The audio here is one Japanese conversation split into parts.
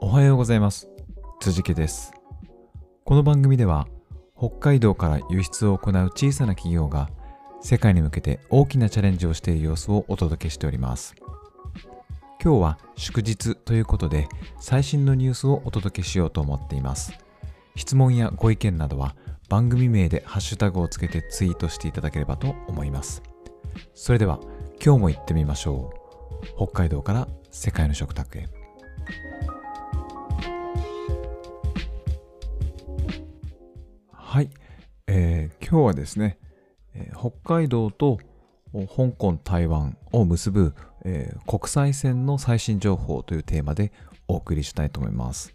おはようございます。辻家です。この番組では、北海道から輸出を行う小さな企業が、世界に向けて大きなチャレンジをしている様子をお届けしております。今日は祝日ということで、最新のニュースをお届けしようと思っています。質問やご意見などは、番組名でハッシュタグをつけてツイートしていただければと思います。それでは、今日も行ってみましょう。北海道から世界の食卓へ。はい、えー今日はですね、えー北海道と香港、台湾を結ぶ、えー国際線の最新情報というテーマでお送りしたいと思います。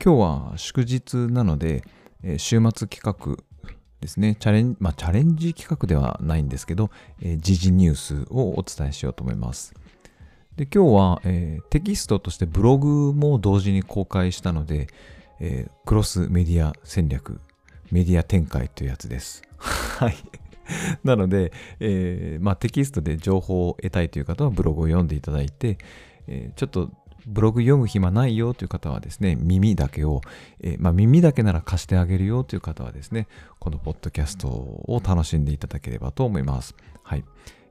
今日は祝日なので、えー週末企画ですね、チャレン,、まあ、チャレンジ企画ではないんですけど、えー時事ニュースをお伝えしようと思います。で今日は、えーテキストとしてブログも同時に公開したので、えークロスメディア戦略、メディア展開というやつです。はい。なので、えーまあ、テキストで情報を得たいという方はブログを読んでいただいて、えーちょっとブログ読む暇ないよという方はですね、耳だけを、えーまあ、耳だけなら貸してあげるよという方はですね、このポッドキャストを楽しんでいただければと思います。はい。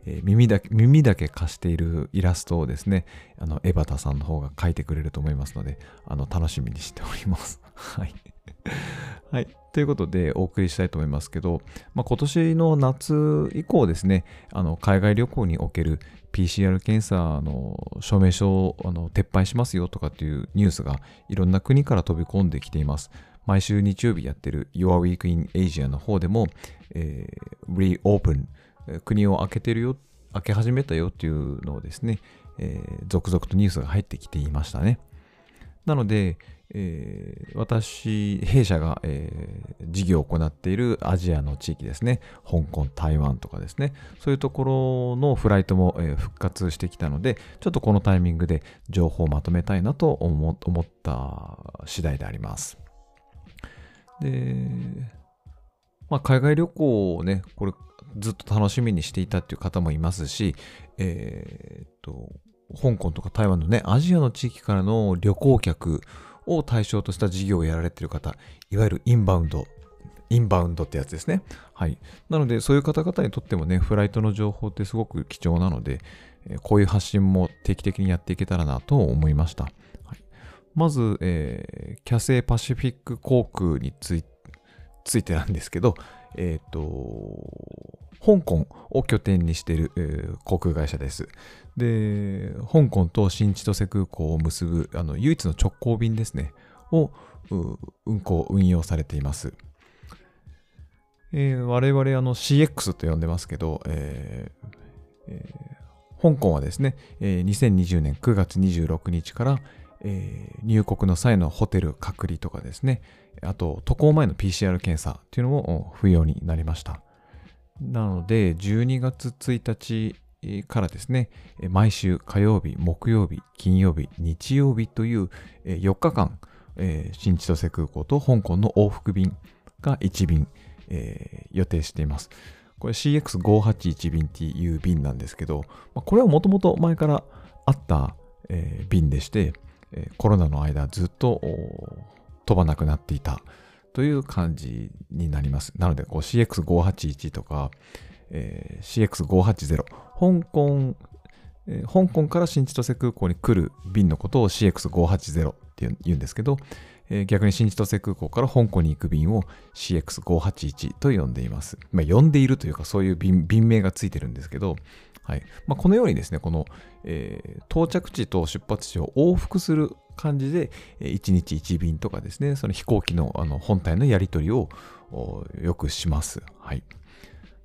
えー耳だけ、耳だけ貸しているイラストをですね、あの、エバタさんの方が描いてくれると思いますので、あの、楽しみにしております。はい。はい。ということで、お送りしたいと思いますけど、まあ、今年の夏以降ですね、あの、海外旅行における PCR 検査の証明書をあの撤廃しますよとかっていうニュースがいろんな国から飛び込んできています。毎週日曜日やってる Your Week in Asia の方でも、えー、Reopen 国を開けてるよ、開け始めたよっていうのをですね、えー続々とニュースが入ってきていましたね。なので、えー私、弊社が、えー事業を行っているアジアの地域ですね、香港、台湾とかですね、そういうところのフライトも、えー復活してきたので、ちょっとこのタイミングで情報をまとめたいなと思った次第であります。で、まあ、海外旅行をね、これずっと楽しみにしていたっていう方もいますし、えーっと、香港とか台湾のね、アジアの地域からの旅行客を対象とした事業をやられている方、いわゆるインバウンド、インバウンドってやつですね。はい。なので、そういう方々にとってもね、フライトの情報ってすごく貴重なので、こういう発信も定期的にやっていけたらなと思いました。はい、まず、えーキャセイパシフィック航空についついてなんですけど、えっ、と、香港を拠点にしている、えー航空会社です。で、香港と新千歳空港を結ぶあの唯一の直行便ですね、を運行、運用されています。えー我々あの CX と呼んでますけど、えーえー香港はですね、えー2020年9月26日から、えー入国の際のホテル隔離とかですね、あと渡航前の PCR 検査っていうのも不要になりました。なので、12月1日からですね、毎週火曜日、木曜日、金曜日、日曜日という4日間、新千歳空港と香港の往復便が1便、えー予定しています。これ CX581 便っていう便なんですけど、まあこれはもともと前からあった、えー便でして、コロナの間ずっと飛ばなくなっていたという感じになります。なので CX581 とか、えー CX580、香港、えー香港から新千歳空港に来る便のことを CX580 って言うんですけど、えー逆に新千歳空港から香港に行く便を CX581 と呼んでいます。まあ、呼んでいるというかそういう便便名がついてるんですけど、はいまあ、このようにですね、この、えー到着地と出発地を往復する感じで、1日1便とかですね、その飛行機のあの本体のやり取りをよくします。はい。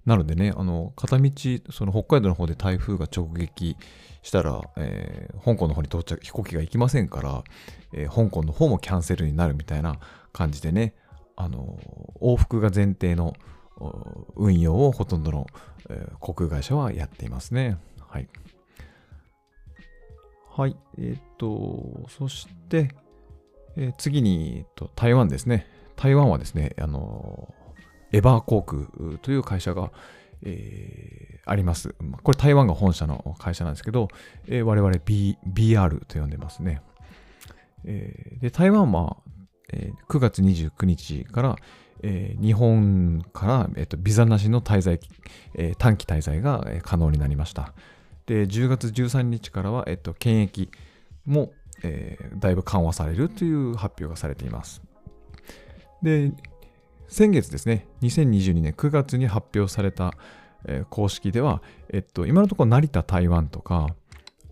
なのでね、あの、片道、その北海道の方で台風が直撃したら、えー香港の方に到着、飛行機が行きませんから、えー香港の方もキャンセルになるみたいな感じでね、あの、往復が前提の運用をほとんどの、えー航空会社はやっていますね。はい。はい。えっ、と、そして、えー次に、えっと台湾ですね。台湾はですね、あの、エバー航空という会社が、えーあります。これ台湾が本社の会社なんですけど、えー我々、B、BR と呼んでますね。えー、で台湾は、えー、9月29日から、えー、日本から、えーと、ビザなしの滞在、えー、短期滞在が可能になりました。で、10月13日からは、えーと、検疫も、えー、だいぶ緩和されるという発表がされています。で、先月ですね、2022年9月に発表された、えー、公式では、えっと、今のところ成田台湾とか、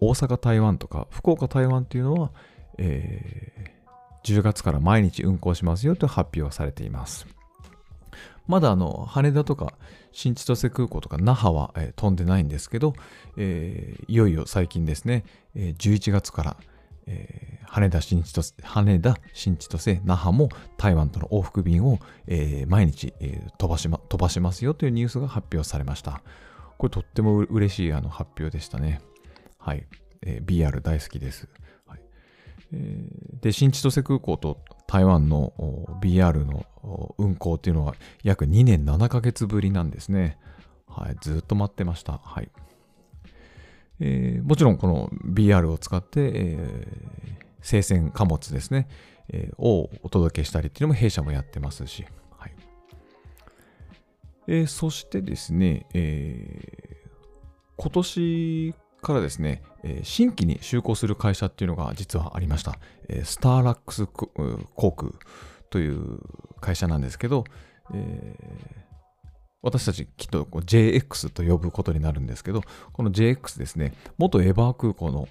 大阪台湾とか、福岡台湾というのは、えー、10月から毎日運行しますよと発表されています。まだあの羽田とか新千歳空港とか那覇は、えー、飛んでないんですけど、えー、いよいよ最近ですね、えー、11月から、えー、羽田新千歳、羽田新千歳、那覇も台湾との往復便を、えー、毎日、えー、飛ばしま、飛ばしますよというニュースが発表されました。これとっても嬉しいあの発表でしたね。はい。えー、BR 大好きです。はいえー、で、新千歳空港と台湾の BR の運行っていうのは約2年7ヶ月ぶりなんですね。はい、ずっと待ってました。はい。えー、もちろんこの BR を使って、えー、生鮮貨物ですね、えー、をお届けしたりっていうのも弊社もやってますし。はいえー、そしてですね、えー、今年からですね、え、新規に就航する会社っていうのが実はありました。え、スターラックス航空という会社なんですけど、えー、私たちきっと JX と呼ぶことになるんですけど、この JX ですね、元エバー空港の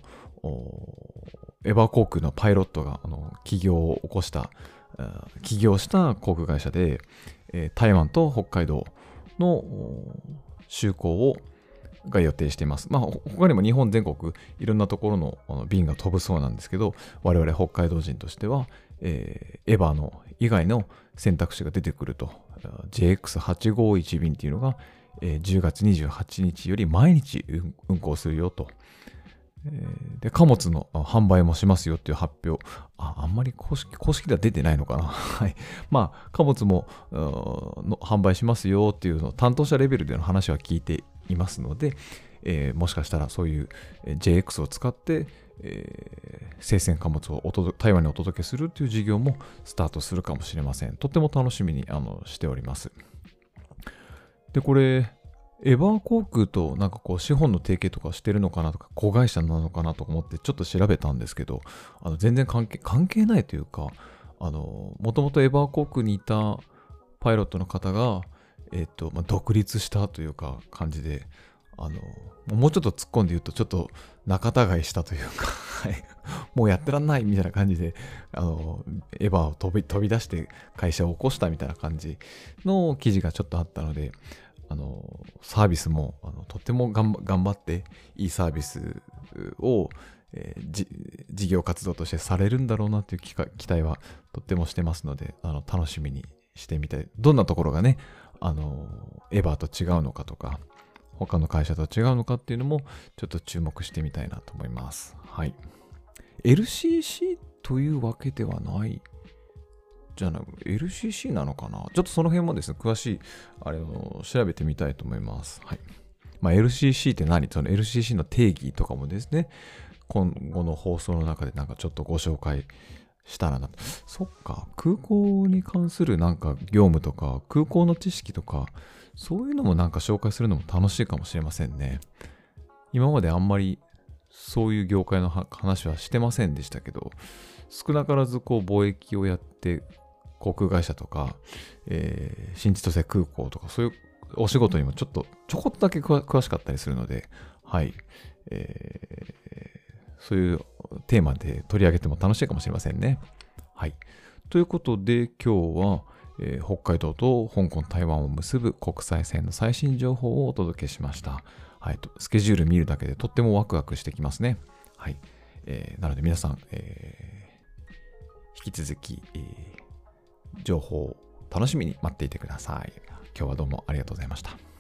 エバー航空のパイロットがあの起業を起こした、起業した航空会社で、え、台湾と北海道の就航をが予定しています。まあ、他にも日本全国いろんなところの便が飛ぶそうなんですけど、我々北海道人としては、えー、エヴァの以外の選択肢が出てくると、JX851 便っていうのが、えー、10月28日より毎日運行するよと。で、貨物の販売もしますよっていう発表。ああんまり公式公式では出てないのかな。はい。まあ、貨物もの販売しますよっていうの担当者レベルでの話は聞いていますので、えー、もしかしたらそういう JX を使って、えー、生鮮貨物を台湾にお届けするという事業もスタートするかもしれません。とっても楽しみにあのしております。で、これ、エバー航空となんかこう資本の提携とかしてるのかなとか、子会社なのかなと思ってちょっと調べたんですけど、あの全然関係関係ないというか、もともとエバー航空にいたパイロットの方が、えっ、と、まあ、独立したというか感じで、あの、もうちょっと突っ込んで言うと、ちょっと仲違いしたというかはい、もうやってらんないみたいな感じで、あの、エヴァを飛び飛び出して会社を起こしたみたいな感じの記事がちょっとあったので、あの、サービスも、あのとっても頑張って、いいサービスを、えー、事業活動としてされるんだろうなという期待はとってもしてますので、あの楽しみにしてみたい。どんなところがね、あの、エヴァと違うのかとか、他の会社と違うのかっていうのも、ちょっと注目してみたいなと思います。はい。LCC というわけではないじゃなく LCC なのかな？ちょっとその辺もですね、詳しい、あれを調べてみたいと思います。はい。まあ、LCC って何？その LCC の定義とかもですね、今後の放送の中でなんかちょっとご紹介したらな。そっか、空港に関するなんか業務とか、空港の知識とか、そういうのもなんか紹介するのも楽しいかもしれませんね。今まであんまりそういう業界の話はしてませんでしたけど、少なからずこう貿易をやって、航空会社とか、えー、新千歳空港とか、そういうお仕事にもちょっと、ちょこっとだけ詳しかったりするので、はい。えー、そういうテーマで取り上げても楽しいかもしれませんね。はい。ということで今日は、えー、北海道と香港、台湾を結ぶ国際線の最新情報をお届けしました。はい、スケジュール見るだけでとってもワクワクしてきますね。はい。えー、なので皆さん、えー、引き続き、えー、情報を楽しみに待っていてください。今日はどうもありがとうございました。